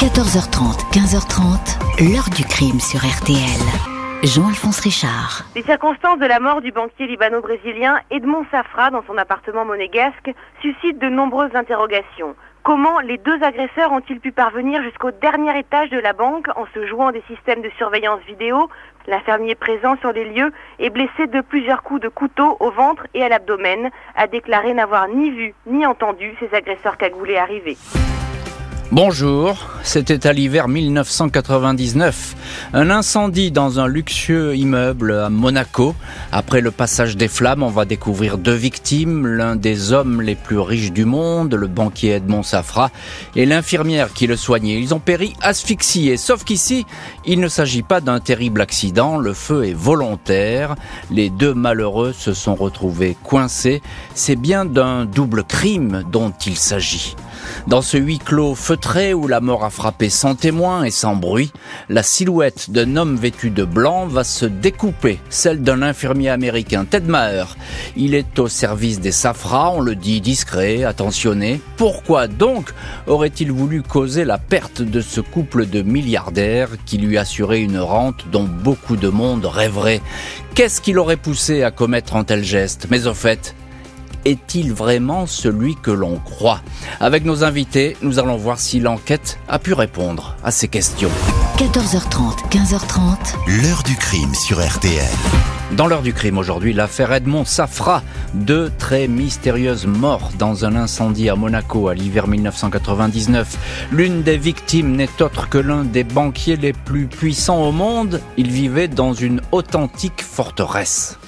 14h30, 15h30, l'heure du crime sur RTL. Jean-Alphonse Richard. Les circonstances de la mort du banquier libano-brésilien Edmond Safra dans son appartement monégasque suscitent de nombreuses interrogations. Comment les deux agresseurs ont-ils pu parvenir jusqu'au dernier étage de la banque en se jouant des systèmes de surveillance vidéo? L'infirmier présent sur les lieux est blessé de plusieurs coups de couteau au ventre et à l'abdomen, a déclaré n'avoir ni vu ni entendu ces agresseurs cagoulés arriver. Bonjour, c'était à l'hiver 1999. Un incendie dans un luxueux immeuble à Monaco. Après le passage des flammes, on va découvrir deux victimes, l'un des hommes les plus riches du monde, le banquier Edmond Safra, et l'infirmière qui le soignait. Ils ont péri asphyxiés, sauf qu'ici, il ne s'agit pas d'un terrible accident, le feu est volontaire, les deux malheureux se sont retrouvés coincés, c'est bien d'un double crime dont il s'agit. Dans ce huis clos feutré où la mort a frappé sans témoin et sans bruit, la silhouette d'un homme vêtu de blanc va se découper, celle d'un infirmier américain, Ted Maher. Il est au service des Safra, on le dit discret, attentionné. Pourquoi donc aurait-il voulu causer la perte de ce couple de milliardaires qui lui assurait une rente dont beaucoup de monde rêverait? Qu'est-ce qui l'aurait poussé à commettre un tel geste? Mais au fait, est-il vraiment celui que l'on croit Avec nos invités, nous allons voir si l'enquête a pu répondre à ces questions. 14h30, 15h30. L'heure du crime sur RTL. Dans l'heure du crime aujourd'hui, l'affaire Edmond Safra, deux très mystérieuses morts dans un incendie à Monaco à l'hiver 1999. L'une des victimes n'est autre que l'un des banquiers les plus puissants au monde. Il vivait dans une authentique forteresse.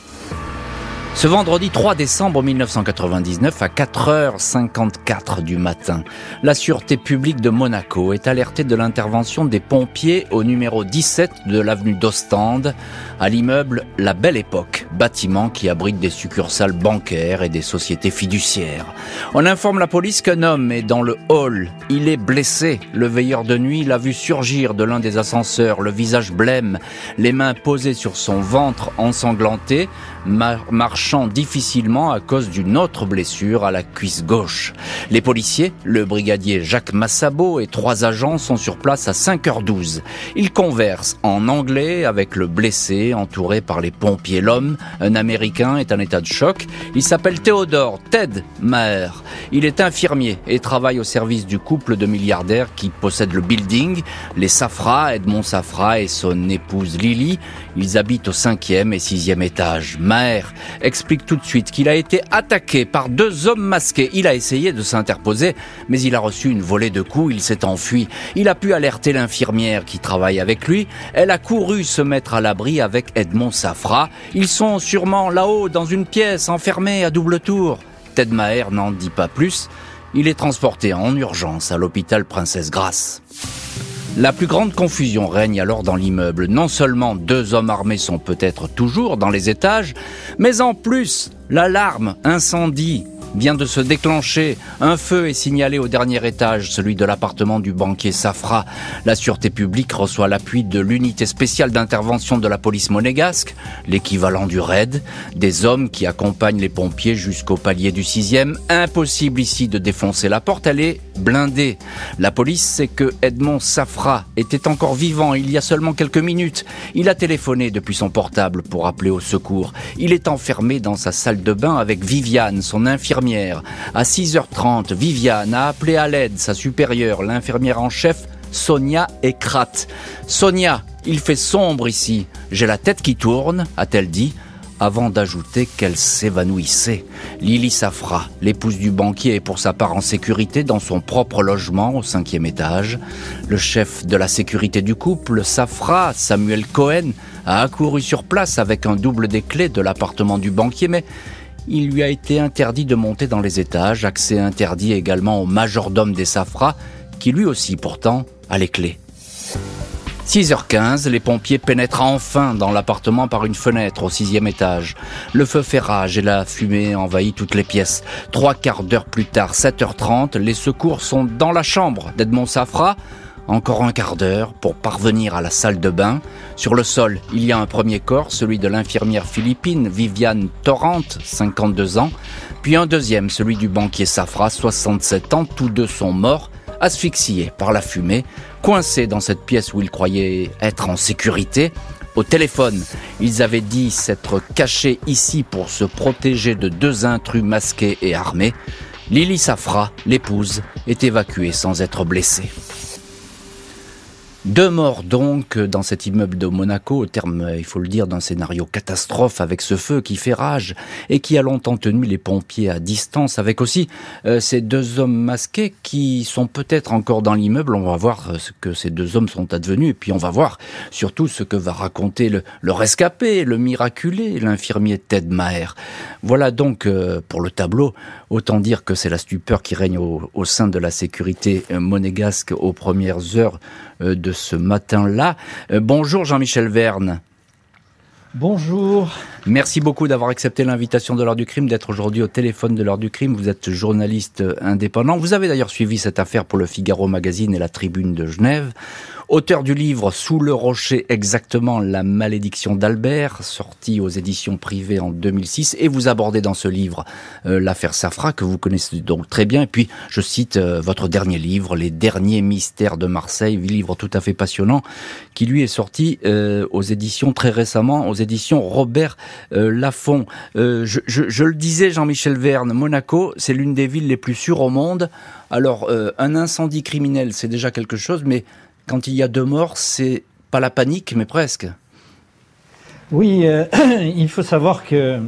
Ce vendredi 3 décembre 1999 à 4h54 du matin, la Sûreté publique de Monaco est alertée de l'intervention des pompiers au numéro 17 de l'avenue d'Ostende à l'immeuble La Belle Époque, bâtiment qui abrite des succursales bancaires et des sociétés fiduciaires. On informe la police qu'un homme est dans le hall. Il est blessé. Le veilleur de nuit l'a vu surgir de l'un des ascenseurs, le visage blême, les mains posées sur son ventre ensanglanté, marchant difficilement à cause d'une autre blessure à la cuisse gauche. Les policiers, le brigadier Jacques Massabo et trois agents sont sur place à 5h12. Ils conversent en anglais avec le blessé entouré par les pompiers. L'homme, un Américain, est en état de choc. Il s'appelle Théodore Ted Maher. Il est infirmier et travaille au service du couple de milliardaires qui possède le building, les Safra, Edmond Safra et son épouse Lily. Ils habitent au cinquième et sixième étage. Maher explique tout de suite qu'il a été attaqué par deux hommes masqués. Il a essayé de s'interposer, mais il a reçu une volée de coups, il s'est enfui. Il a pu alerter l'infirmière qui travaille avec lui. Elle a couru se mettre à l'abri avec Edmond Safra. Ils sont sûrement là-haut dans une pièce enfermée à double tour. Ted Maher n'en dit pas plus. Il est transporté en urgence à l'hôpital Princesse Grasse. La plus grande confusion règne alors dans l'immeuble. Non seulement deux hommes armés sont peut-être toujours dans les étages, mais en plus, l'alarme incendie vient de se déclencher. Un feu est signalé au dernier étage, celui de l'appartement du banquier Safra. La sûreté publique reçoit l'appui de l'unité spéciale d'intervention de la police monégasque, l'équivalent du RAID, des hommes qui accompagnent les pompiers jusqu'au palier du sixième. Impossible ici de défoncer la porte, elle est blindée. La police sait que Edmond Safra était encore vivant il y a seulement quelques minutes. Il a téléphoné depuis son portable pour appeler au secours. Il est enfermé dans sa salle de bain avec Viviane, son infirmière à 6h30, Viviane a appelé à l'aide sa supérieure, l'infirmière en chef, Sonia Ekrat. Sonia, il fait sombre ici. J'ai la tête qui tourne, a-t-elle dit, avant d'ajouter qu'elle s'évanouissait. Lily Safra, l'épouse du banquier, est pour sa part en sécurité dans son propre logement au cinquième étage. Le chef de la sécurité du couple, Safra, Samuel Cohen, a accouru sur place avec un double des clés de l'appartement du banquier, mais il lui a été interdit de monter dans les étages, accès interdit également au majordome des Safras, qui lui aussi pourtant a les clés. 6h15, les pompiers pénètrent enfin dans l'appartement par une fenêtre au sixième étage. Le feu fait rage et la fumée envahit toutes les pièces. Trois quarts d'heure plus tard, 7h30, les secours sont dans la chambre d'Edmond Safra, encore un quart d'heure pour parvenir à la salle de bain. Sur le sol, il y a un premier corps, celui de l'infirmière philippine Viviane Torrent, 52 ans, puis un deuxième, celui du banquier Safra, 67 ans, tous deux sont morts asphyxié par la fumée, coincé dans cette pièce où il croyait être en sécurité. Au téléphone, ils avaient dit s'être cachés ici pour se protéger de deux intrus masqués et armés. Lily Safra, l'épouse, est évacuée sans être blessée. Deux morts donc dans cet immeuble de Monaco, au terme, il faut le dire, d'un scénario catastrophe avec ce feu qui fait rage et qui a longtemps tenu les pompiers à distance, avec aussi euh, ces deux hommes masqués qui sont peut-être encore dans l'immeuble. On va voir euh, ce que ces deux hommes sont advenus et puis on va voir surtout ce que va raconter le, rescapé, le miraculé, l'infirmier Ted Maher. Voilà donc euh, pour le tableau, autant dire que c'est la stupeur qui règne au sein de la sécurité monégasque aux premières heures de ce matin-là. Euh, bonjour Jean-Michel Verne. Bonjour. Merci beaucoup d'avoir accepté l'invitation de l'heure du crime, d'être aujourd'hui au téléphone de l'heure du crime. Vous êtes journaliste indépendant. Vous avez d'ailleurs suivi cette affaire pour le Figaro Magazine et la Tribune de Genève auteur du livre Sous le rocher exactement la malédiction d'Albert, sorti aux éditions privées en 2006, et vous abordez dans ce livre euh, l'affaire Safra que vous connaissez donc très bien. Et puis je cite euh, votre dernier livre, Les derniers mystères de Marseille, livre tout à fait passionnant, qui lui est sorti euh, aux éditions très récemment, aux éditions Robert Laffont. Je, je, je, le disais, Jean-Michel Verne, Monaco, c'est l'une des villes les plus sûres au monde. Alors, un incendie criminel, c'est déjà quelque chose, mais quand il y a deux morts, c'est pas la panique, mais presque. Oui, euh, il faut savoir que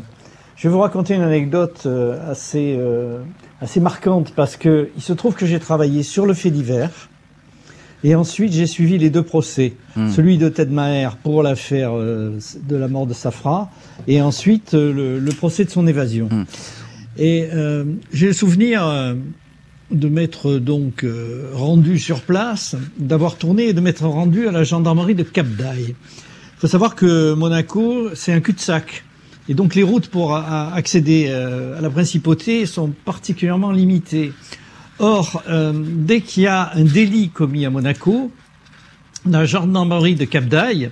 je vais vous raconter une anecdote euh, assez, euh, assez marquante parce que il se trouve que j'ai travaillé sur le fait divers et ensuite j'ai suivi les deux procès, hmm. celui de Ted Maher pour l'affaire de la mort de Safra et ensuite le, procès de son évasion. Hmm. Et j'ai le souvenir de m'être donc euh, rendu sur place, d'avoir tourné et de m'être rendu à la gendarmerie de Cap d'Aille. Il faut savoir que Monaco, c'est un cul-de-sac. Et donc les routes pour accéder euh, à la principauté sont particulièrement limitées. Or, euh, dès qu'il y a un délit commis à Monaco, la gendarmerie de Cap d'Aille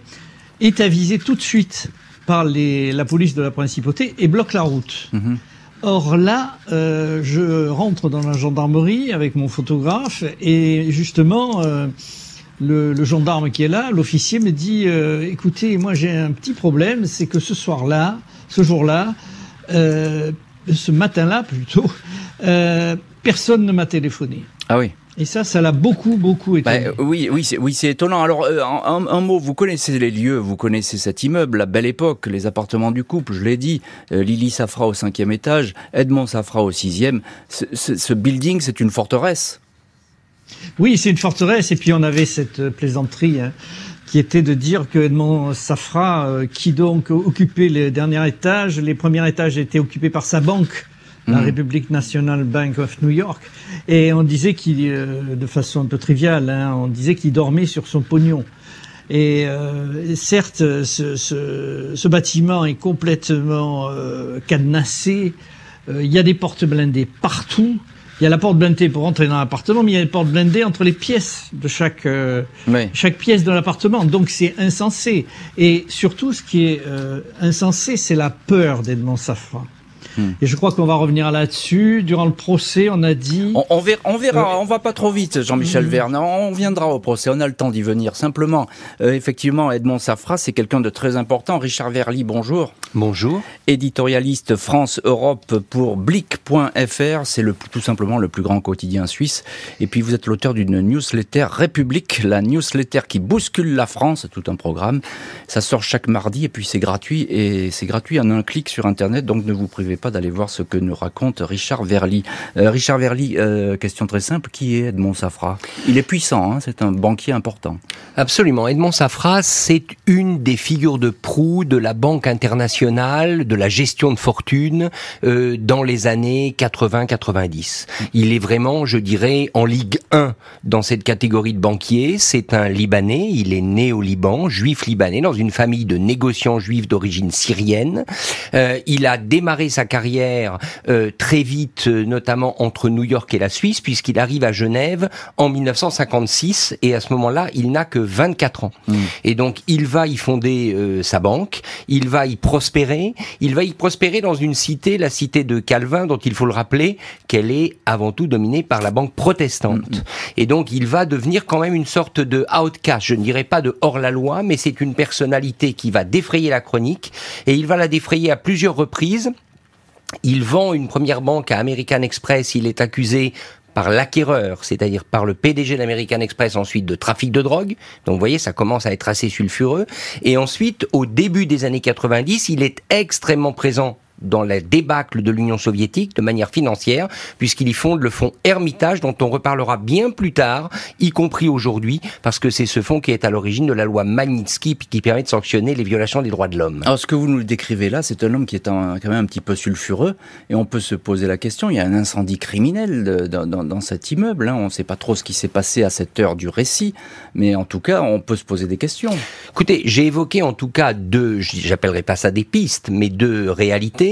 est avisée tout de suite par les, la police de la principauté et bloque la route. Mm-hmm. Or là, euh, je rentre dans la gendarmerie avec mon photographe et justement, euh, le, le, gendarme qui est là, l'officier me dit "Écoutez, moi j'ai un petit problème, c'est que ce soir-là, ce jour-là, ce matin-là plutôt, personne ne m'a téléphoné." Ah oui. Et ça, ça l'a beaucoup, beaucoup étonné. Bah, oui, oui, c'est, oui, c'est étonnant. Alors, euh, un, mot, vous connaissez les lieux, vous connaissez cet immeuble, la belle époque, les appartements du couple, je l'ai dit. Euh, Lily Safra au cinquième étage, Edmond Safra au sixième. Ce, ce, building, c'est une forteresse. Oui, c'est une forteresse. Et puis, on avait cette euh, plaisanterie. Hein, qui était de dire que Edmond Safra, qui donc occupait les derniers étages, les premiers étages étaient occupés par sa banque, la mm. République National Bank of New York, et on disait qu'il, euh, de façon un peu triviale, hein, on disait qu'il dormait sur son pognon. Et euh, certes, ce, ce, ce, bâtiment est complètement euh, cadenassé. Il y a des portes blindées partout. Il y a la porte blindée pour entrer dans l'appartement, mais il y a des portes blindées entre les pièces de chaque chaque pièce de l'appartement. Donc c'est insensé. Et surtout, ce qui est insensé, c'est la peur d'Edmond Et je crois qu'on va revenir là-dessus. Durant le procès, on a dit... On, verra, on, verra, on va pas trop vite, Jean-Michel mmh. Verne. On viendra au procès, on a le temps d'y venir. Simplement, euh, effectivement, Edmond Safra, c'est quelqu'un de très important. Richard Verly, bonjour. Bonjour. Éditorialiste France-Europe pour Blick.fr, c'est le, tout simplement le plus grand quotidien suisse. Et puis vous êtes l'auteur d'une newsletter République, la newsletter qui bouscule la France, tout un programme. Ça sort chaque mardi et puis c'est gratuit et c'est gratuit en un clic sur Internet, donc ne vous privez pas d'aller voir ce que nous raconte Richard Verly. Euh, Richard Verly, euh, question très simple, qui est Edmond Safra? Il est puissant, hein, c'est un banquier important. Absolument. Edmond Safra, c'est une des figures de proue de la Banque internationale, de la gestion de fortune euh, dans les années 80-90. Il est vraiment, je dirais, en Ligue 1 dans cette catégorie de banquiers. C'est un Libanais, il est né au Liban, juif libanais, dans une famille de négociants juifs d'origine syrienne. il a démarré sa carrière euh, très vite, euh, notamment entre New York et la Suisse, puisqu'il arrive à Genève en 1956 et à ce moment-là, il n'a que 24 ans. Mm. Et donc, il va y fonder euh, sa banque, il va y prospérer, il va y prospérer dans une cité, la cité de Calvin, dont il faut le rappeler qu'elle est avant tout dominée par la banque protestante. Mm. Et donc, il va devenir quand même une sorte de outcast, je ne dirais pas de hors-la-loi, mais c'est une personnalité qui va défrayer la chronique et il va la défrayer à plusieurs reprises. Il vend une première banque à American Express, il est accusé par l'acquéreur, c'est-à-dire par le PDG d'American Express ensuite de trafic de drogue. Donc vous voyez, ça commence à être assez sulfureux. Et ensuite, au début des années 90, il est extrêmement présent dans la débâcle de l'Union soviétique de manière financière, puisqu'il y fonde le fonds Hermitage, dont on reparlera bien plus tard, y compris aujourd'hui, parce que c'est ce fonds qui est à l'origine de la loi Magnitsky, qui permet de sanctionner les violations des droits de l'homme. Alors ce que vous nous décrivez là, c'est un homme qui est quand même un petit peu sulfureux, et on peut se poser la question, il y a un incendie criminel dans, cet immeuble, hein. on ne sait pas trop ce qui s'est passé à cette heure du récit, mais en tout cas, on peut se poser des questions. Écoutez, j'ai évoqué en tout cas deux, j'appellerai pas ça des pistes, mais deux réalités.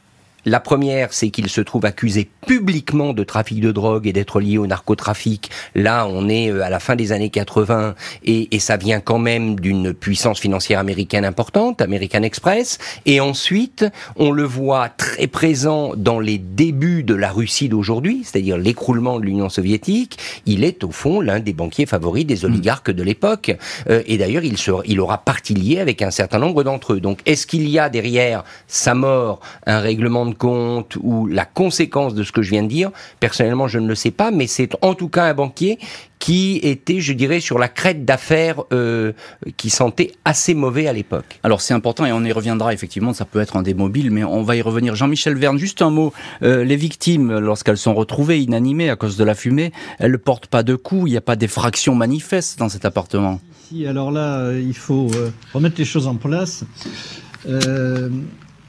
La première, c'est qu'il se trouve accusé publiquement de trafic de drogue et d'être lié au narcotrafic. Là, on est euh, à la fin des années 80 et, et ça vient quand même d'une puissance financière américaine importante, American Express. Et ensuite, on le voit très présent dans les débuts de la Russie d'aujourd'hui, c'est-à-dire l'écroulement de l'Union soviétique. Il est au fond l'un des banquiers favoris des oligarques de l'époque. Euh, et d'ailleurs, il, il aura partie liée avec un certain nombre d'entre eux. Donc, est-ce qu'il y a derrière sa mort un règlement de compte ou la conséquence de ce que je viens de dire, personnellement, je ne le sais pas, mais c'est en tout cas un banquier qui était, je dirais, sur la crête d'affaires euh, qui sentait assez mauvais à l'époque. Alors c'est important et on y reviendra effectivement, ça peut être un des mobiles, mais on va y revenir. Jean-Michel Verne, juste un mot. Euh, les victimes, lorsqu'elles sont retrouvées inanimées à cause de la fumée, elles ne portent pas de coups, il n'y a pas d'effraction manifeste dans cet appartement. Si, alors là, euh, il faut remettre les choses en place.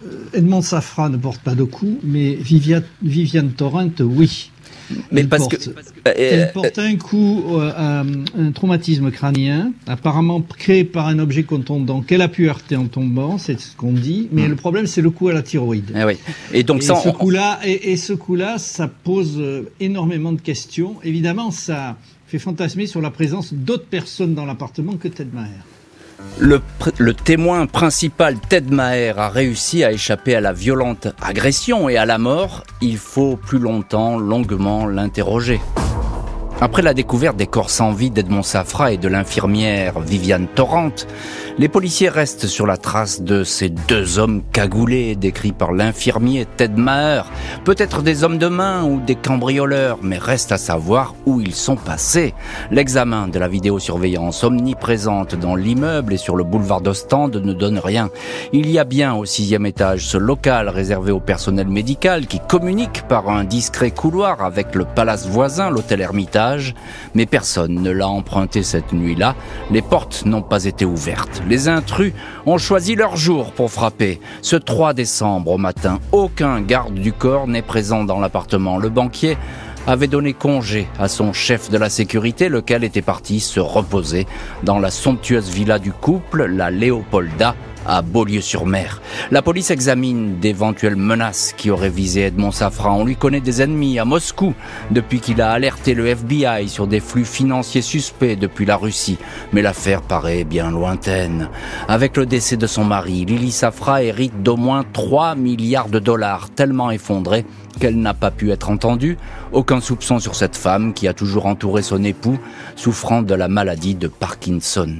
Euh, Edmond Safra ne porte pas de coup, mais Viviane, Torrent, oui. Mais parce que euh, elle porte un coup, euh, un traumatisme crânien, apparemment créé par un objet contondant qu'elle a pu heurter en tombant, c'est ce qu'on dit. Mais hmm. le problème, c'est le coup à la thyroïde. Eh oui. Et donc ce coup-là, et, ce coup-là, ça pose énormément de questions. Évidemment, ça fait fantasmer sur la présence d'autres personnes dans l'appartement que Ted Maher. Le, témoin principal, Ted Maher, a réussi à échapper à la violente agression et à la mort. Il faut plus longtemps, longuement l'interroger. Après la découverte des corps sans vie d'Edmond Safra et de l'infirmière Viviane Torrent, les policiers restent sur la trace de ces deux hommes cagoulés décrits par l'infirmier Ted Maher. Peut-être des hommes de main ou des cambrioleurs, mais reste à savoir où ils sont passés. L'examen de la vidéosurveillance omniprésente dans l'immeuble et sur le boulevard d'Ostende ne donne rien. Il y a bien au sixième étage ce local réservé au personnel médical qui communique par un discret couloir avec le palace voisin, l'hôtel Hermitage mais personne ne l'a emprunté cette nuit-là. Les portes n'ont pas été ouvertes. Les intrus ont choisi leur jour pour frapper. Ce 3 décembre au matin, aucun garde du corps n'est présent dans l'appartement. Le banquier avait donné congé à son chef de la sécurité, lequel était parti se reposer dans la somptueuse villa du couple, la Léopolda, à Beaulieu-sur-Mer. La police examine d'éventuelles menaces qui auraient visé Edmond Safra. On lui connaît des ennemis à Moscou depuis qu'il a alerté le FBI sur des flux financiers suspects depuis la Russie. Mais l'affaire paraît bien lointaine. Avec le décès de son mari, Lily Safra hérite d'au moins 3 milliards de dollars, tellement effondrés qu'elle n'a pas pu être entendue. Aucun soupçon sur cette femme qui a toujours entouré son époux, souffrant de la maladie de Parkinson.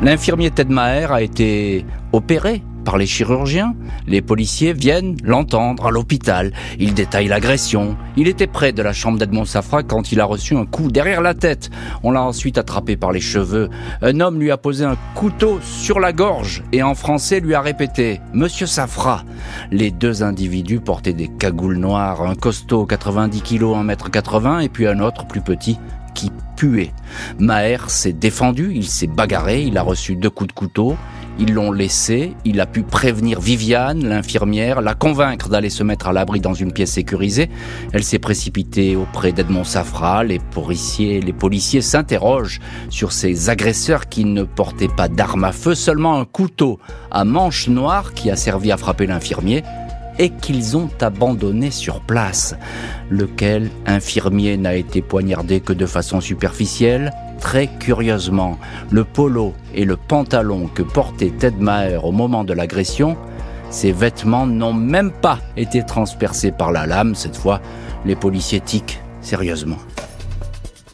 L'infirmier Ted Maher a été opéré par les chirurgiens. Les policiers viennent l'entendre à l'hôpital. Il détaille l'agression. Il était près de la chambre d'Edmond Safra quand il a reçu un coup derrière la tête. On l'a ensuite attrapé par les cheveux. Un homme lui a posé un couteau sur la gorge et en français lui a répété Monsieur Safra. Les deux individus portaient des cagoules noires, un costaud 90 kg, 1m80 et puis un autre plus petit qui puait. Maher s'est défendu, il s'est bagarré, il a reçu deux coups de couteau, ils l'ont laissé, il a pu prévenir Viviane, l'infirmière, la convaincre d'aller se mettre à l'abri dans une pièce sécurisée. Elle s'est précipitée auprès d'Edmond Safra, les policiers, les policiers s'interrogent sur ces agresseurs qui ne portaient pas d'armes à feu, seulement un couteau à manche noire qui a servi à frapper l'infirmier et qu'ils ont abandonné sur place. Lequel infirmier n'a été poignardé que de façon superficielle Très curieusement, le polo et le pantalon que portait Ted Maher au moment de l'agression, ces vêtements n'ont même pas été transpercés par la lame. Cette fois, les policiers tiquent sérieusement.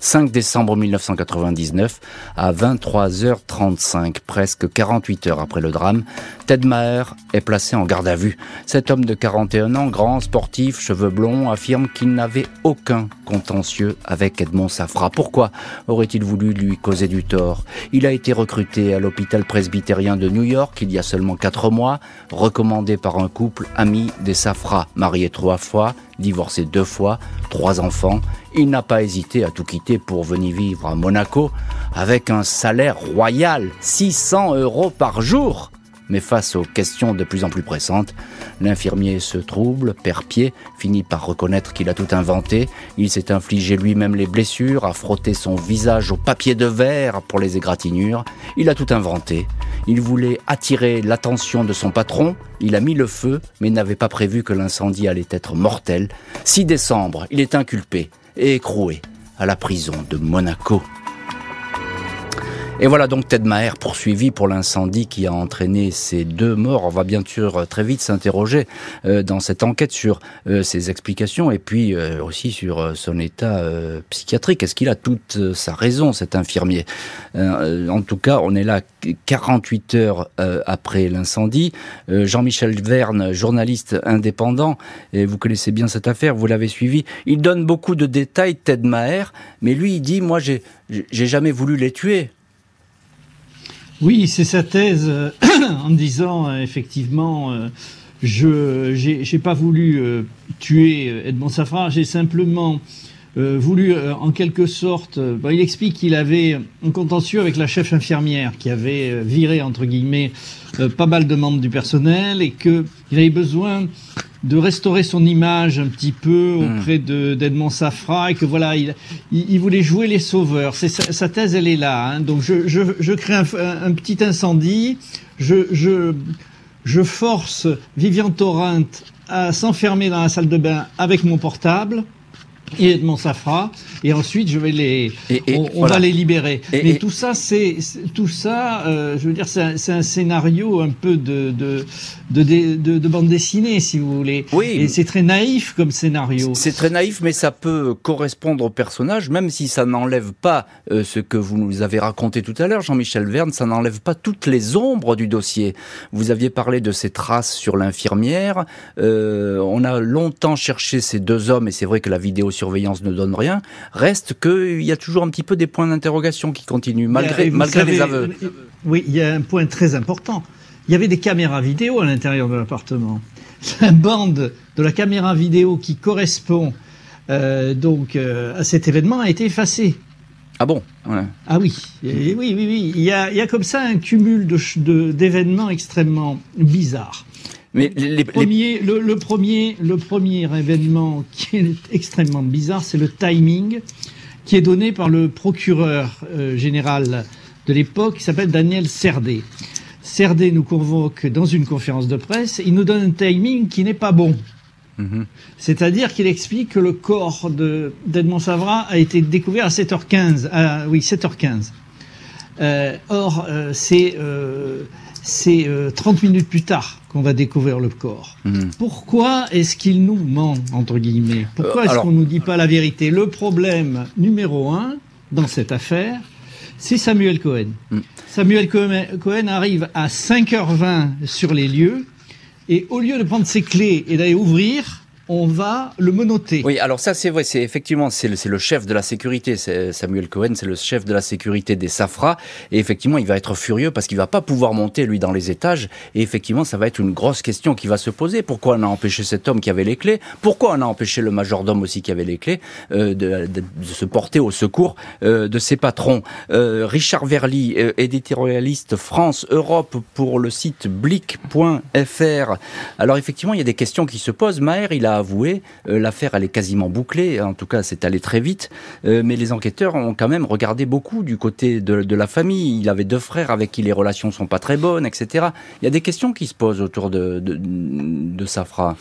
5 décembre 1999, à 23h35, presque 48 heures après le drame, Ted Maher est placé en garde à vue. Cet homme de 41 ans, grand, sportif, cheveux blonds, affirme qu'il n'avait aucun contentieux avec Edmond Safra. Pourquoi aurait-il voulu lui causer du tort? Il a été recruté à l'hôpital presbytérien de New York il y a seulement 4 mois, recommandé par un couple ami des Safra, marié trois fois, divorcé deux fois, trois enfants. Il n'a pas hésité à tout quitter pour venir vivre à Monaco avec un salaire royal, 600 euros par jour. Mais face aux questions de plus en plus pressantes, l'infirmier se trouble, perd pied, finit par reconnaître qu'il a tout inventé. Il s'est infligé lui-même les blessures, a frotté son visage au papier de verre pour les égratignures. Il a tout inventé. Il voulait attirer l'attention de son patron. Il a mis le feu, mais n'avait pas prévu que l'incendie allait être mortel. 6 décembre, il est inculpé et écroué à la prison de Monaco. Et voilà donc Ted Maher poursuivi pour l'incendie qui a entraîné ces deux morts. On va bien sûr euh, très vite s'interroger euh, dans cette enquête sur euh, ses explications et puis aussi sur son état psychiatrique. Est-ce qu'il a toute sa raison, cet infirmier? En tout cas, on est là 48 heures après l'incendie. Jean-Michel Verne, journaliste indépendant, et vous connaissez bien cette affaire, vous l'avez suivi, il donne beaucoup de détails, Ted Maher, mais lui il dit, moi j'ai jamais voulu les tuer. Oui, c'est sa thèse euh, en disant euh, effectivement, euh, je j'ai pas voulu tuer Edmond Safra, j'ai simplement voulu, en quelque sorte, il explique qu'il avait un contentieux avec la chef infirmière qui avait viré entre guillemets pas mal de membres du personnel et qu'il avait besoin de restaurer son image un petit peu hmm. auprès de d'Edmond Safra et que voilà, il, il, voulait jouer les sauveurs. C'est sa, thèse, elle est là. Hein. Donc je, je, je crée un, un, petit incendie, je, je, je force Vivian Torrent à s'enfermer dans la salle de bain avec mon portable et Edmond Safra, et ensuite je vais les, on, va les libérer. Mais tout ça, c'est tout ça, euh, je veux dire, c'est un, scénario un peu de de, de de, bande dessinée, si vous voulez. Oui. Et c'est très naïf comme scénario. C'est très naïf, mais ça peut correspondre au personnage, même si ça n'enlève pas euh, ce que vous nous avez raconté tout à l'heure, Jean-Michel Verne, ça n'enlève pas toutes les ombres du dossier. Vous aviez parlé de ces traces sur l'infirmière. Euh, on a longtemps cherché ces deux hommes, et c'est vrai que la vidéo surveillance ne donne rien, reste qu'il y a toujours un petit peu des points d'interrogation qui continuent, malgré, malgré les aveux. Oui, il y a un point très important. Il y avait des caméras vidéo à l'intérieur de l'appartement. La bande de la caméra vidéo qui correspond euh, donc euh, à cet événement a été effacée. Ah bon? Ah oui, oui, oui, oui. Il y a, il y a comme ça un cumul d'événements extrêmement bizarres. Mais le, premier, le, premier, le premier événement qui est extrêmement bizarre, c'est le timing qui est donné par le procureur euh, général de l'époque, qui s'appelle Daniel Serdé. Serdé nous convoque dans une conférence de presse, il nous donne un timing qui n'est pas bon. Mhm. C'est-à-dire qu'il explique que le corps d'Edmond Savra a été découvert à 7h15. À, oui, 7h15. Euh, or, euh, c'est c'est 30 euh, minutes plus tard qu'on va découvrir le corps. Mhm. Pourquoi est-ce qu'il nous ment, entre guillemets? Pourquoi euh, est-ce qu'on ne nous dit pas la vérité? Le problème numéro un dans cette affaire, c'est Samuel Cohen. Mhm. Samuel Cohen arrive à 5h20 sur les lieux, et au lieu de prendre ses clés et d'aller ouvrir, on va le menoter. Oui, alors ça c'est vrai, c'est effectivement c'est le, chef de la sécurité, Samuel Cohen, c'est le chef de la sécurité des Safra, et effectivement il va être furieux parce qu'il va pas pouvoir monter lui dans les étages, et effectivement ça va être une grosse question qui va se poser. Pourquoi on a empêché cet homme qui avait les clés? Pourquoi on a empêché le majordome aussi qui avait les clés euh, de, de, se porter au secours euh, de ses patrons? Euh, Richard Verly, euh, éditorialiste France Europe pour le site blick.fr. Alors effectivement il y a des questions qui se posent. Maher il a avoué, l'affaire elle est quasiment bouclée, en tout cas c'est allé très vite, mais les enquêteurs ont quand même regardé beaucoup du côté de, la famille. Il avait deux frères avec qui les relations sont pas très bonnes, etc. Il y a des questions qui se posent autour de, de, de Safra.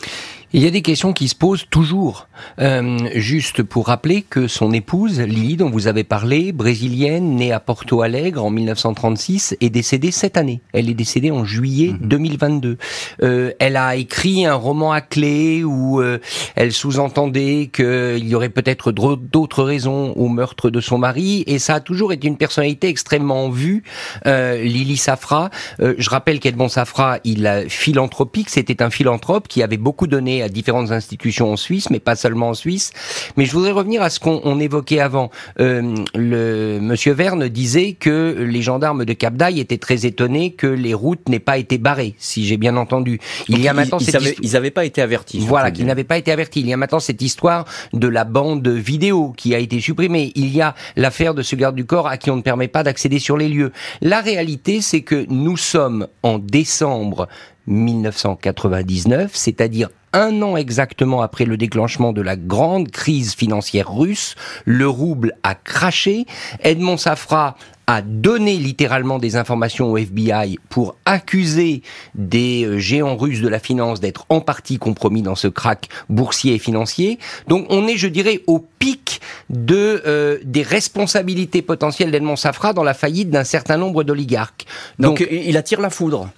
Il y a des questions qui se posent toujours. Euh, juste pour rappeler que son épouse, Lily, dont vous avez parlé, brésilienne, née à Porto Alegre en 1936, est décédée cette année. Elle est décédée en juillet 2022. Mhm. Euh, elle a écrit un roman à clé où euh, elle sous-entendait qu'il y aurait peut-être d'autres raisons au meurtre de son mari, et ça a toujours été une personnalité extrêmement vue, euh, Lily Safra. Euh, je rappelle qu'Edmond Safra, il a philanthropique, c'était un philanthrope qui avait beaucoup donné à différentes institutions en Suisse, mais pas seulement en Suisse. Mais je voudrais revenir à ce qu'on évoquait avant. Euh, le Monsieur Verne disait que les gendarmes de Cap d'Aille étaient très étonnés que les routes n'aient pas été barrées, si j'ai bien entendu. Il y a maintenant ils n'avaient pas été avertis. Voilà, qu'ils n'avaient pas été avertis. Il y a maintenant cette histoire de la bande vidéo qui a été supprimée. Il y a l'affaire de ce garde du corps à qui on ne permet pas d'accéder sur les lieux. La réalité, c'est que nous sommes en décembre 1999, c'est-à-dire un an exactement après le déclenchement de la grande crise financière russe, le rouble a craché. Edmond Safra a donné littéralement des informations au FBI pour accuser des euh, géants russes de la finance d'être en partie compromis dans ce crack boursier et financier. Donc on est, je dirais, au pic de euh, des responsabilités potentielles d'Edmond Safra dans la faillite d'un certain nombre d'oligarques. Donc il attire la foudre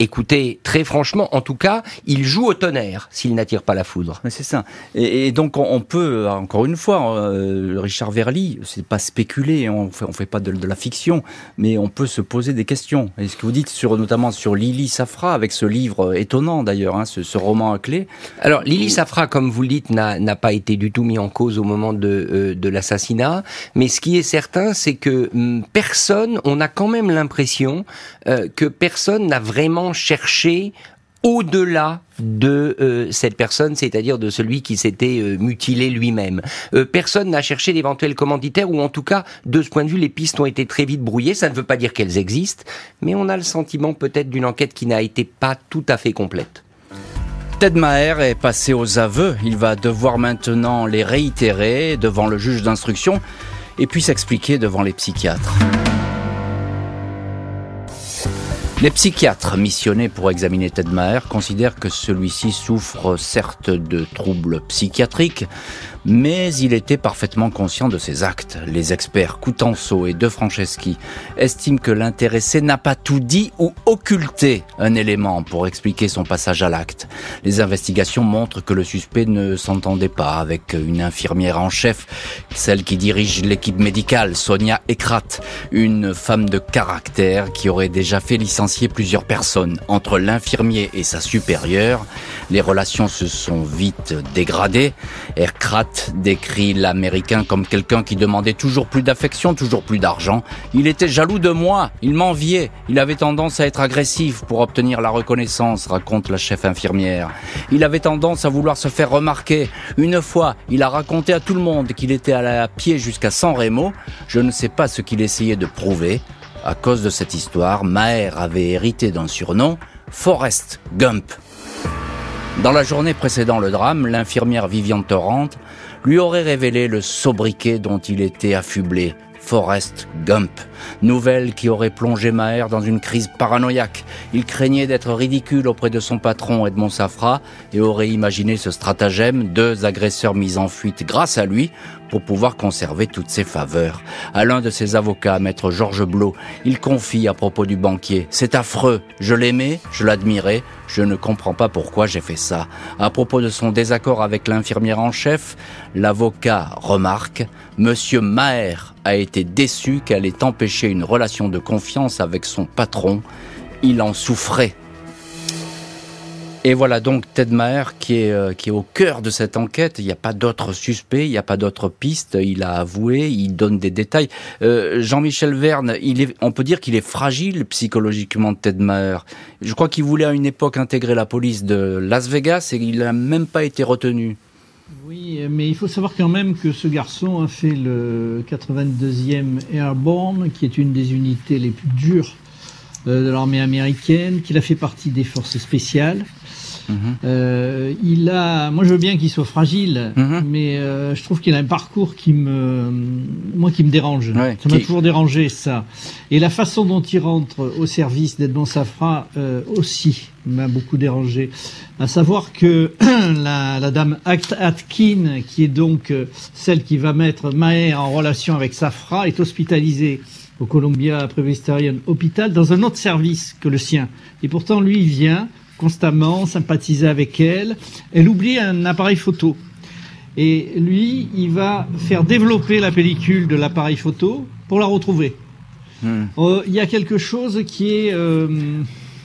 écoutez, très franchement, en tout cas, il joue au tonnerre s'il n'attire pas la foudre. c'est ça. Et, donc on, peut, encore une fois, euh, Richard Verly, c'est pas spéculer, on fait, on fait pas de, la fiction, mais on peut se poser des questions. Et ce que vous dites sur, notamment sur Lily Safra, avec ce livre étonnant d'ailleurs, hein, ce, roman à clé. Alors Lily Safra, comme vous le dites, n'a pas été du tout mis en cause au moment de, euh, de l'assassinat, mais ce qui est certain, c'est que hum, personne, on a quand même l'impression euh, que personne n'a vraiment chercher au-delà de euh, cette personne, c'est-à-dire de celui qui s'était euh, mutilé lui-même. Euh, personne n'a cherché d'éventuels commanditaires, ou en tout cas, de ce point de vue, les pistes ont été très vite brouillées. Ça ne veut pas dire qu'elles existent, mais on a le sentiment peut-être d'une enquête qui n'a été pas tout à fait complète. Ted Maher est passé aux aveux. Il va devoir maintenant les réitérer devant le juge d'instruction et puis s'expliquer devant les psychiatres. Les psychiatres missionnés pour examiner Ted Maher considèrent que celui-ci souffre certes de troubles psychiatriques, mais il était parfaitement conscient de ses actes. Les experts Coutenceau et De Franceschi estiment que l'intéressé n'a pas tout dit ou occulté un élément pour expliquer son passage à l'acte. Les investigations montrent que le suspect ne s'entendait pas avec une infirmière en chef, celle qui dirige l'équipe médicale, Sonia Ekrat, une femme de caractère qui aurait déjà fait licencier plusieurs personnes. Entre l'infirmier et sa supérieure, les relations se sont vite dégradées. Ekrat décrit l'Américain comme quelqu'un qui demandait toujours plus d'affection, toujours plus d'argent. Il était jaloux de moi, il m'enviait, il avait tendance à être agressif pour obtenir la reconnaissance, raconte la chef infirmière. Il avait tendance à vouloir se faire remarquer. Une fois, il a raconté à tout le monde qu'il était allé à pied jusqu'à San Remo. Je ne sais pas ce qu'il essayait de prouver. À cause de cette histoire, Maher avait hérité d'un surnom, Forrest Gump. Dans la journée précédant le drame, l'infirmière Viviane Torrent lui aurait révélé le sobriquet dont il était affublé, Forrest Gump. Nouvelle qui aurait plongé Maher dans une crise paranoïaque. Il craignait d'être ridicule auprès de son patron Edmond Safra et aurait imaginé ce stratagème, deux agresseurs mis en fuite grâce à lui pour pouvoir conserver toutes ses faveurs. À l'un de ses avocats, maître Georges Blot, il confie à propos du banquier, c'est affreux, je l'aimais, je l'admirais, je ne comprends pas pourquoi j'ai fait ça. À propos de son désaccord avec l'infirmière en chef, l'avocat remarque, Monsieur Maher a été déçu qu'elle ait empêché une relation de confiance avec son patron. Il en souffrait. Et voilà donc Ted Maher qui est, euh, qui est au cœur de cette enquête. Il n'y a pas d'autres suspects, il n'y a pas d'autres pistes. Il a avoué, il donne des détails. Euh, Jean-Michel Verne, il est, on peut dire qu'il est fragile psychologiquement, Ted Maher. Je crois qu'il voulait à une époque intégrer la police de Las Vegas et il n'a même pas été retenu. Oui, mais il faut savoir quand même que ce garçon a fait le 82e Airborne, qui est une des unités les plus dures euh, de l'armée américaine, qu'il a fait partie des forces spéciales. Mhm. il a, moi je veux bien qu'il soit fragile, mhm. mais je trouve qu'il a un parcours qui me, moi qui me dérange. ça m'a toujours dérangé ça. Et la façon dont il rentre au service d'Edmond Safra aussi m'a beaucoup dérangé. À savoir que la, dame Atkin, qui est donc celle qui va mettre Maher en relation avec Safra, est hospitalisée au Columbia Presbyterian Hospital dans un autre service que le sien. Et pourtant, lui, il vient constamment sympathiser avec elle. Elle oublie un appareil photo. Et lui, il va faire développer la pellicule de l'appareil photo pour la retrouver. Hmm. Euh, il y a quelque chose qui est... Euh,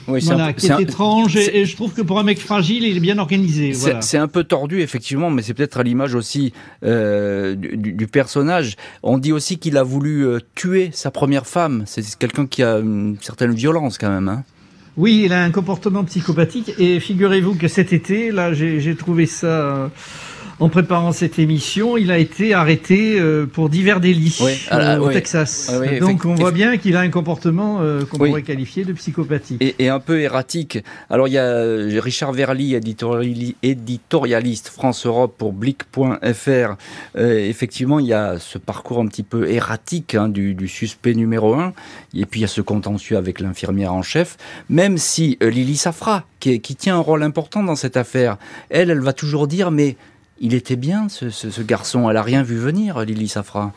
oui, voilà, qui est, étrange et, je trouve que pour un mec fragile, il est bien organisé. C'est un peu tordu effectivement, mais c'est peut-être à l'image aussi euh, du, personnage. On dit aussi qu'il a voulu euh, tuer sa première femme. C'est quelqu'un qui a une certaine violence quand même. Hein. Oui, il a un comportement psychopathique et figurez-vous que cet été, là, j'ai trouvé ça. En préparant cette émission, il a été arrêté euh, pour divers délits euh, au Texas. Donc on voit bien qu'il a un comportement euh, qu'on pourrait qualifier de psychopathique. Et, un peu erratique. Alors il y a Richard Verly, éditorialiste France-Europe pour Blick.fr. effectivement, il y a ce parcours un petit peu erratique hein, du, suspect numéro un. Et puis il y a ce contentieux avec l'infirmière en chef. Même si Lily Safra, qui, qui tient un rôle important dans cette affaire, elle, elle va toujours dire mais il était bien, ce, garçon. Elle a rien vu venir, Lily Safra.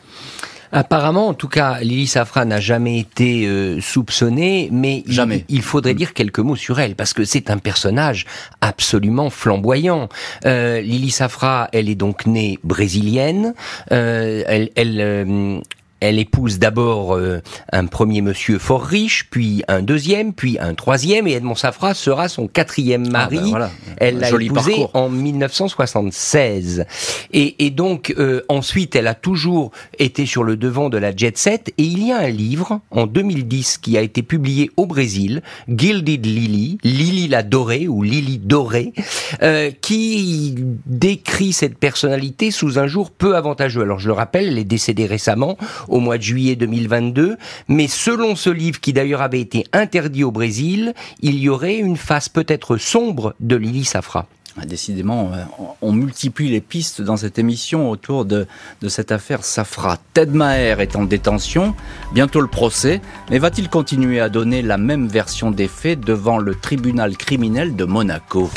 Apparemment, en tout cas, Lily Safra n'a jamais été euh, soupçonnée, mais jamais. Il, faudrait dire quelques mots sur elle parce que c'est un personnage absolument flamboyant. Euh, Lily Safra, elle est donc née brésilienne. Euh, elle, elle elle épouse d'abord euh, un premier monsieur fort riche, puis un deuxième, puis un troisième, et Edmond Safra sera son quatrième ah, mari. Ben elle l'a épousé en 1976. Et, et donc euh, ensuite, elle a toujours été sur le devant de la jet set. Et il y a un livre en 2010 qui a été publié au Brésil, Gilded Lily, Lily la dorée ou Lily dorée, euh, qui décrit cette personnalité sous un jour peu avantageux. Alors je le rappelle, elle est décédée récemment au mois de juillet 2022, mais selon ce livre qui d'ailleurs avait été interdit au Brésil, il y aurait une face peut-être sombre de Lily Safra. Ah, décidément, euh, on multiplie les pistes dans cette émission autour de, de cette affaire Safra. Ted Maher est en détention, bientôt le procès, mais va-t-il continuer à donner la même version des faits devant le tribunal criminel de Monaco?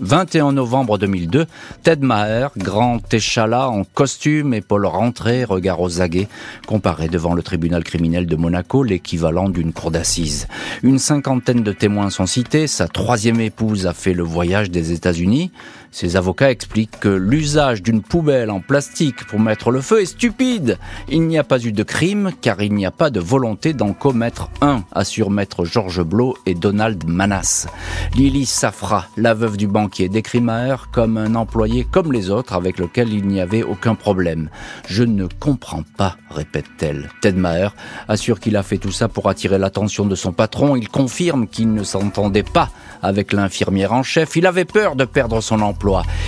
21 novembre 2002, Ted Maher, grand échalas en costume, épaule rentrée, regard aux aguets, comparaît devant le tribunal criminel de Monaco, l'équivalent d'une cour d'assises. Une cinquantaine de témoins sont cités, sa troisième épouse a fait le voyage des États-Unis, ses avocats expliquent que l'usage d'une poubelle en plastique pour mettre le feu est stupide. Il n'y a pas eu de crime car il n'y a pas de volonté d'en commettre un, assurent maître Georges Blot et Donald Manas. Lily Safra, la veuve du banquier, décrit Maher comme un employé comme les autres avec lequel il n'y avait aucun problème. Je ne comprends pas, répète-t-elle. Ted Maher assure qu'il a fait tout ça pour attirer l'attention de son patron. Il confirme qu'il ne s'entendait pas avec l'infirmière en chef. Il avait peur de perdre son emploi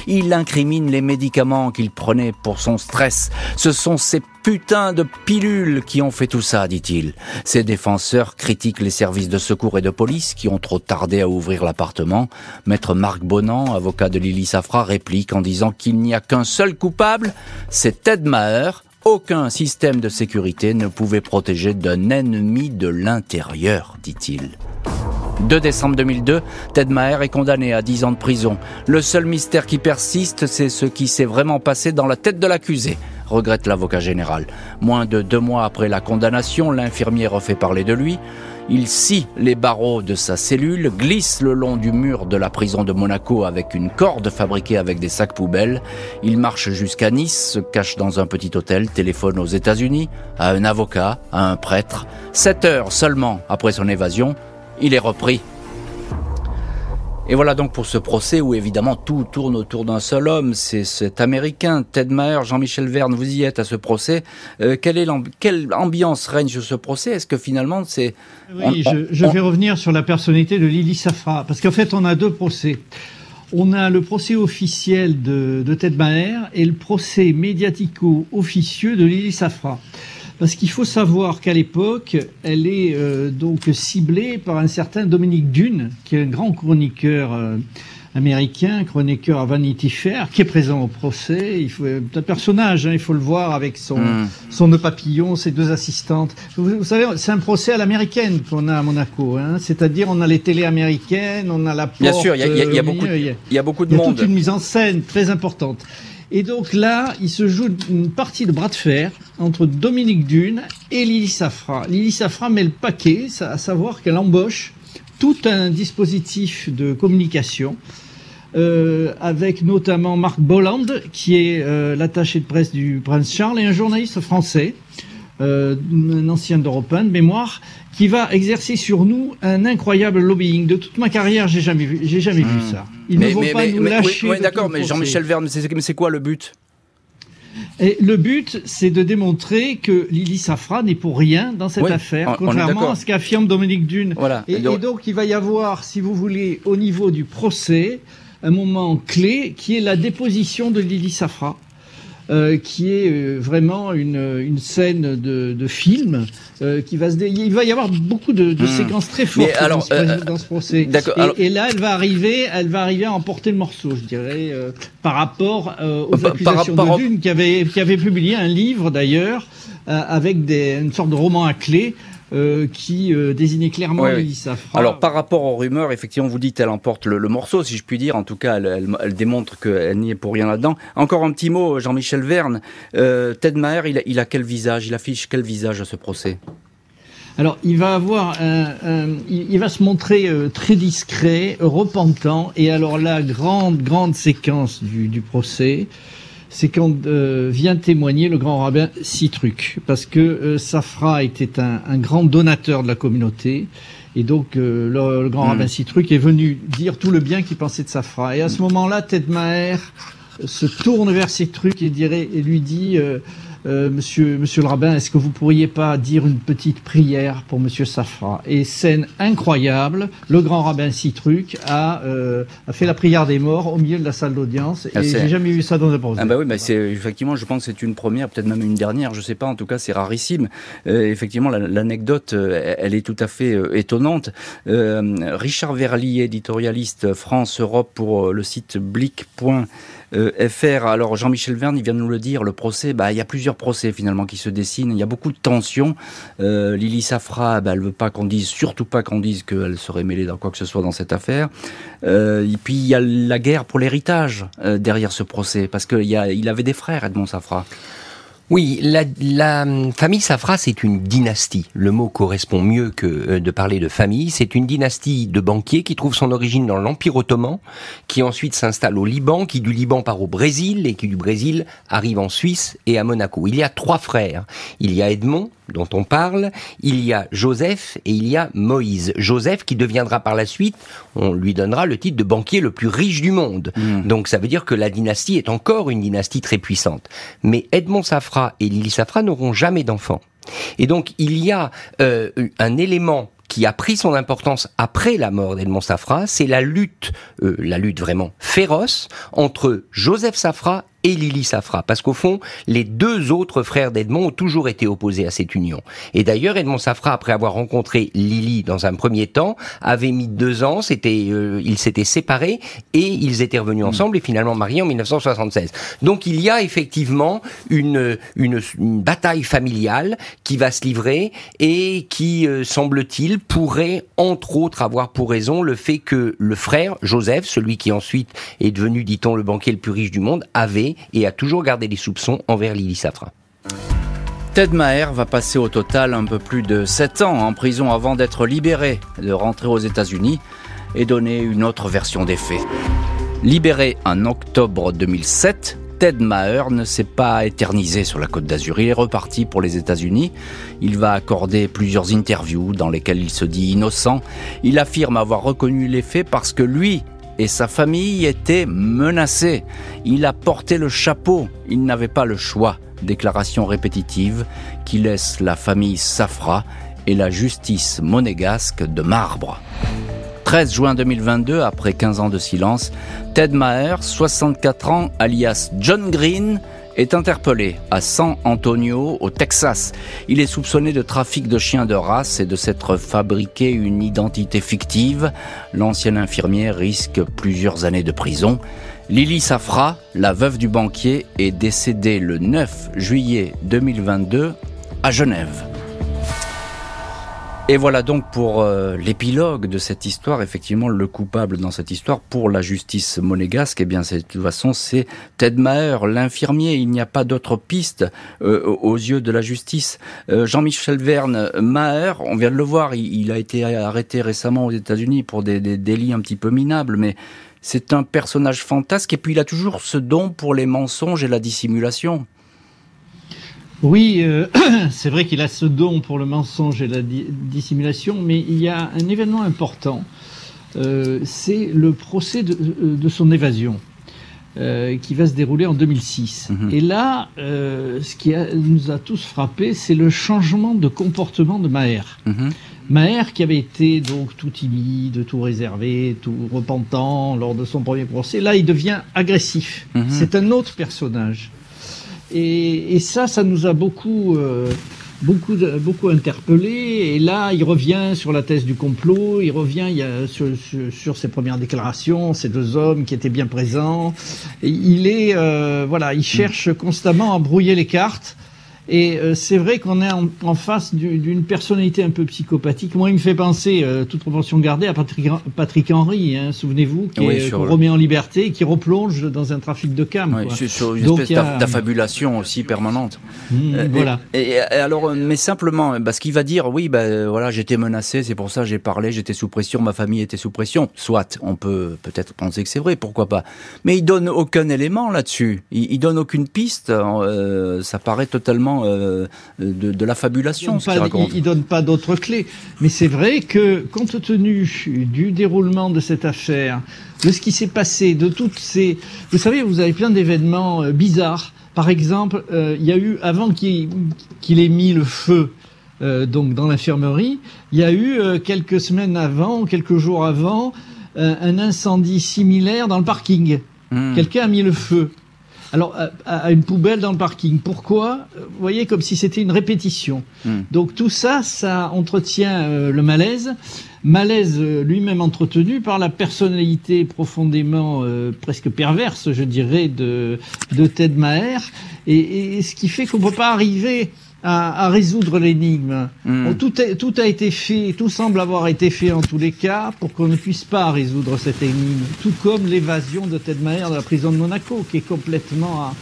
il incrimine les médicaments qu'il prenait pour son stress. Ce sont ces putains de pilules qui ont fait tout ça, dit-il. Ses défenseurs critiquent les services de secours et de police qui ont trop tardé à ouvrir l'appartement. Maître Marc Bonan, avocat de Lily Safra, réplique en disant qu'il n'y a qu'un seul coupable, c'est Ted Maher. Aucun système de sécurité ne pouvait protéger d'un ennemi de l'intérieur, dit-il. 2 décembre 2002, Ted Maher est condamné à 10 ans de prison. Le seul mystère qui persiste, c'est ce qui s'est vraiment passé dans la tête de l'accusé, regrette l'avocat général. Moins de deux mois après la condamnation, l'infirmier refait parler de lui. Il scie les barreaux de sa cellule, glisse le long du mur de la prison de Monaco avec une corde fabriquée avec des sacs poubelles. Il marche jusqu'à Nice, se cache dans un petit hôtel, téléphone aux États-Unis, à un avocat, à un prêtre. Sept heures seulement après son évasion, il est repris. Et voilà donc pour ce procès où évidemment tout tourne autour d'un seul homme, c'est cet Américain, Ted Maher, Jean-Michel Verne, vous y êtes à ce procès. Euh, quelle, est quelle ambiance règne sur ce procès? Est-ce que finalement c'est... Oui, je, vais revenir sur la personnalité de Lily Safra, parce qu'en fait on a deux procès. On a le procès officiel de, de Ted Maher et le procès médiatico-officieux de Lily Safra. Parce qu'il faut savoir qu'à l'époque, elle est euh, donc ciblée par un certain Dominique Dune, qui est un grand chroniqueur euh, américain, chroniqueur à Vanity Fair, qui est présent au procès. Il faut un personnage, hein, il faut le voir avec son Hmm. son nœud papillon, ses deux assistantes. Vous, vous savez, c'est un procès à l'américaine qu'on a à Monaco. Hein, C'est-à-dire, on a les télés américaines, on a la porte. Bien sûr, il y y y y a- il y a beaucoup de il y a monde. toute une mise en scène très importante. Et donc là, il se joue une partie de bras de fer entre Dominique Dune et Lily Safra. Lily Safra met le paquet, à savoir qu'elle embauche tout un dispositif de communication euh, avec notamment Marc Bolland, qui est euh, l'attaché de presse du Prince Charles, et un journaliste français, euh, un ancien d'Europe 1 de mémoire, qui va exercer sur nous un incroyable lobbying. De toute ma carrière, j'ai jamais vu, j'ai jamais vu ça. Ils Hmm. mais, ne vont mais- pas mais- nous lâcher. oui, d'accord, mais Jean-Michel Verne, c'est quoi le but? Et le but, c'est de démontrer que Lily Safra n'est pour rien dans cette Oui, affaire, on- contrairement à ce qu'affirme Dominique Dune. Voilà. Et, et donc, il va y avoir, si vous voulez, au niveau du procès, un moment clé qui est la déposition de Lily Safra. Euh, qui est euh, vraiment une, une scène de, de film euh, qui va se dé- il va y avoir beaucoup de, de Hmm. séquences très fortes Mais alors, dans, ce, dans ce procès et, alors- et là elle va arriver elle va arriver à emporter le morceau je dirais par rapport aux Par- accusations par- de Dune qui avait qui avait publié un livre d'ailleurs avec des, une sorte de roman à clé euh, qui euh, désignait clairement Oui. Alors, par rapport aux rumeurs, effectivement, vous dites qu'elle emporte le, le morceau, si je puis dire. En tout cas, elle, elle- elle démontre qu'elle n'y est pour rien là-dedans. Encore un petit mot, Jean-Michel Verne. Euh, Ted Maher, il a, il a quel visage? Il affiche quel visage à ce procès? Alors, il va avoir un, un- il, il va se montrer euh, très discret, repentant. Et alors, la grande, grande séquence du, du procès, c'est quand euh, vient témoigner le grand rabbin Citruc, parce que euh, Safra était un, un grand donateur de la communauté. Et donc, euh, le, le grand rabbin Citruc est venu dire tout le bien qu'il pensait de Safra. Et à ce moment-là, Ted Maher se tourne vers Citruc et, dirait, et lui dit euh, Monsieur, Monsieur le rabbin, est-ce que vous pourriez pas dire une petite prière pour Monsieur Safra? Et scène incroyable, le grand rabbin Citruc a, euh, a fait la prière des morts au milieu de la salle d'audience. Ah, et c'est- j'ai jamais vu ça dans un procès. Ah bah oui, bah c'est effectivement, je pense que c'est une première, peut-être même une dernière, je sais pas. En tout cas, c'est rarissime. Euh, effectivement, la- l'anecdote, elle est tout à fait étonnante. Euh, Richard Verly, éditorialiste France-Europe pour euh, le site Blick.fr. Alors Jean-Michel Verne, vient de nous le dire, le procès, bah il y a plusieurs procès finalement qui se dessinent. Il y a beaucoup de tensions. Euh, Lily Safra, bah, elle veut pas qu'on dise, surtout pas qu'on dise qu'elle serait mêlée dans quoi que ce soit dans cette affaire. Euh, et puis il y a la guerre pour l'héritage euh, derrière ce procès, parce qu'il avait des frères, Edmond Safra. Oui, la, hum, famille Safra, c'est une dynastie. Le mot correspond mieux que euh, de parler de famille. C'est une dynastie de banquiers qui trouve son origine dans l'Empire ottoman, qui ensuite s'installe au Liban, qui du Liban part au Brésil et qui du Brésil arrive en Suisse et à Monaco. Il y a trois frères. Il y a Edmond, dont on parle, il y a Joseph et il y a Moïse. Joseph qui deviendra par la suite, on lui donnera le titre de banquier le plus riche du monde. Donc ça veut dire que la dynastie est encore une dynastie très puissante. Mais Edmond Safra et Lily Safra n'auront jamais d'enfants. Et donc il y a euh, un élément qui a pris son importance après la mort d'Edmond Safra, c'est la lutte, euh, la lutte vraiment féroce entre Joseph Safra et Lily Safra, parce qu'au fond, les deux autres frères d'Edmond ont toujours été opposés à cette union. Et d'ailleurs, Edmond Safra, après avoir rencontré Lily dans un premier temps, avait mis deux ans, c'était, euh, ils s'étaient séparés et ils étaient revenus ensemble et finalement mariés en 1976. Donc il y a effectivement une, une, une bataille familiale qui va se livrer et qui, euh, semble-t-il, pourrait entre autres avoir pour raison le fait que le frère, Joseph, celui qui ensuite est devenu, dit-on, le banquier le plus riche du monde, avait et a toujours gardé des soupçons envers Lily Safra. Ted Maher va passer au total un peu plus de 7 ans en prison avant d'être libéré, de rentrer aux États-Unis et donner une autre version des faits. Libéré en octobre 2007, Ted Maher ne s'est pas éternisé sur la côte d'Azur. Il est reparti pour les États-Unis. Il va accorder plusieurs interviews dans lesquelles il se dit innocent. Il affirme avoir reconnu les faits parce que lui et sa famille étaient menacés. Il a porté le chapeau. Il n'avait pas le choix. Déclaration répétitive qui laisse la famille Safra et la justice monégasque de marbre. 13 juin 2022, après 15 ans de silence, Ted Maher, 64 ans, alias John Green, est interpellé à San Antonio, au Texas. Il est soupçonné de trafic de chiens de race et de s'être fabriqué une identité fictive. L'ancienne infirmière risque plusieurs années de prison. Lily Safra, la veuve du banquier, est décédée le 9 juillet 2022 à Genève. Et voilà donc pour euh, l'épilogue de cette histoire. Effectivement, le coupable dans cette histoire pour la justice monégasque, eh bien, de toute façon, c'est Ted Maher, l'infirmier. Il n'y a pas d'autre piste euh, aux yeux de la justice. Euh, Jean-Michel Verne, Maher, on vient de le voir, il, a été arrêté récemment aux États-Unis pour des, des délits un petit peu minables, mais c'est un personnage fantasque et puis il a toujours ce don pour les mensonges et la dissimulation. Oui, euh, c'est vrai qu'il a ce don pour le mensonge et la dissimulation, mais il y a un événement important. Euh, c'est le procès de, son évasion. Euh, qui va se dérouler en 2006. Mhm. Et là, ce qui nous a tous frappé, c'est le changement de comportement de Maher. Mhm. Maher, qui avait été donc tout timide, tout réservé, tout repentant lors de son premier procès, là, il devient agressif. Mhm. C'est un autre personnage. Et, ça, ça nous a beaucoup, euh, beaucoup, beaucoup interpellé. Et là, il revient sur la thèse du complot. Il revient il y a, sur, sur, ses premières déclarations, ces deux hommes qui étaient bien présents. Et il est, euh, voilà, il cherche constamment à brouiller les cartes. Et euh, c'est vrai qu'on est en, face d'une personnalité un peu psychopathique. Moi, il me fait penser, euh, toute proportion gardée, à Patrick, Patrick Henry, hein, souvenez-vous, qui qu'on remet en liberté et qui replonge dans un trafic de cam. Oui, sur une espèce d'affabulation aussi permanente. Mmh, euh, voilà. Et, alors, mais simplement, parce qu'il va dire, oui, ben voilà, j'étais menacé, c'est pour ça j'ai parlé, j'étais sous pression, ma famille était sous pression. Soit, on peut peut-être penser que c'est vrai, pourquoi pas. Mais il donne aucun élément là-dessus. Il, il, donne aucune piste. ça paraît totalement euh, de, la fabulation. Il ne donne pas d'autres clés. Mais c'est vrai que, compte tenu du déroulement de cette affaire, de ce qui s'est passé, de toutes ces... Vous savez, vous avez plein d'événements euh, bizarres. Par exemple, euh, il y a eu, avant qu'il ait mis le feu donc dans l'infirmerie, il y a eu quelques semaines avant, quelques jours avant, un incendie similaire dans le parking. Hmm. Quelqu'un a mis le feu alors à, une poubelle dans le parking. Pourquoi Vous voyez comme si c'était une répétition. Hmm. Donc tout ça, ça entretient euh, le malaise. Malaise euh, lui-même entretenu par la personnalité profondément euh, presque perverse, je dirais, de, de Ted Maher, et, et ce qui fait qu'on ne peut pas arriver à, résoudre l'énigme. Hmm. Tout, tout, a été fait, tout semble avoir été fait en tous les cas pour qu'on ne puisse pas résoudre cette énigme. Tout comme l'évasion de Ted Maher de la prison de Monaco, qui est complètement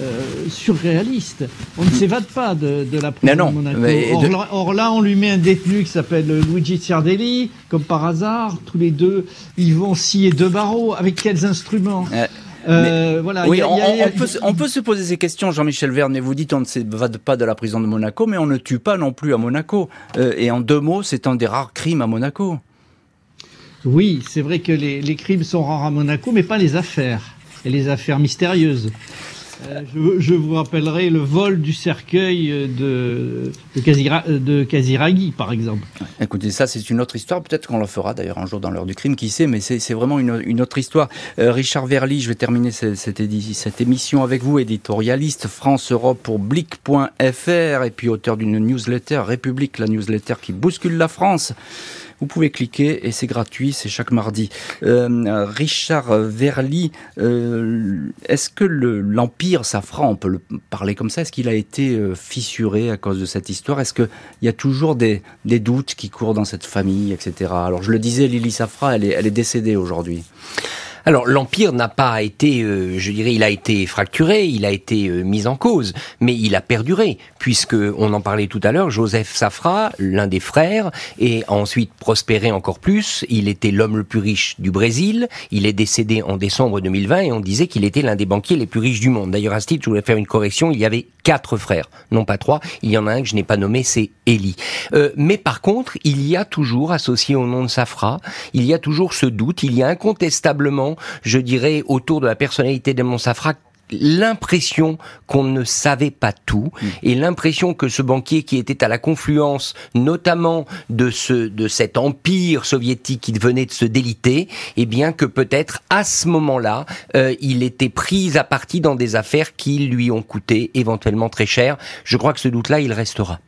euh, surréaliste. On ne hmm. s'évade pas de, la prison de Monaco. Or, là, on lui met un détenu qui s'appelle Luigi Ciardelli, comme par hasard. Tous les deux, ils vont scier deux barreaux. Avec quels instruments? Euh, euh, voilà. Oui, on, peut, se poser ces questions, Jean-Michel Verne, mais vous dites on ne s'évade pas de la prison de Monaco, mais on ne tue pas non plus à Monaco. Euh, et en deux mots, c'est un des rares crimes à Monaco. Oui, c'est vrai que les, les crimes sont rares à Monaco, mais pas les affaires. Et les affaires mystérieuses. Euh, je, vous rappellerai le vol du cercueil de, de, Kaziragi, par exemple. Écoutez, ça c'est une autre histoire. Peut-être qu'on le fera d'ailleurs un jour dans l'heure du crime, qui sait, mais c'est vraiment une, autre histoire. Euh, Richard Verly, je vais terminer cette, cette, émission avec vous, éditorialiste France-Europe pour Blick.fr et puis auteur d'une newsletter, République, la newsletter qui bouscule la France. Vous pouvez cliquer et c'est gratuit, c'est chaque mardi. Euh, Richard Verly, euh, est-ce que l'Empire Safran, on peut le parler comme ça, est-ce qu'il a été euh, fissuré à cause de cette histoire? Est-ce qu'il y a toujours des, doutes qui courent dans cette famille, etc. Alors je le disais, Lily Safra, elle est décédée aujourd'hui. Alors l'empire n'a pas été, euh, je dirais, il a été fracturé, il a été euh, mis en cause, mais il a perduré puisque on en parlait tout à l'heure. Joseph Safra, l'un des frères, et ensuite prospéré encore plus. Il était l'homme le plus riche du Brésil. Il est décédé en décembre 2020 et on disait qu'il était l'un des banquiers les plus riches du monde. D'ailleurs, à ce titre, je voulais faire une correction. Il y avait quatre frères, non pas trois. Il y en a un que je n'ai pas nommé, c'est Élie. Euh, mais par contre, il y a toujours associé au nom de Safra, il y a toujours ce doute. Il y a incontestablement je dirais, autour de la personnalité de Monsafra, l'impression qu'on ne savait pas tout Mm. et l'impression que ce banquier qui était à la confluence notamment de ce de cet empire soviétique qui venait de se déliter, eh bien que peut-être à ce moment-là, euh, il était pris à partie dans des affaires qui lui ont coûté éventuellement très cher. Je crois que ce doute-là, il restera.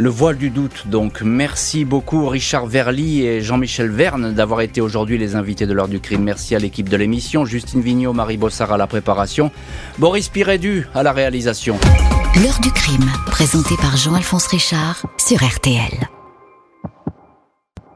Le voile du doute, donc. Merci beaucoup Richard Verly et Jean-Michel Verne d'avoir été aujourd'hui les invités de l'heure du crime. Merci à l'équipe de l'émission, Justine Vignot, Marie Bossard à la préparation, Boris Pirédu à la réalisation. L'heure du crime, présenté par Jean-Alphonse Richard sur RTL.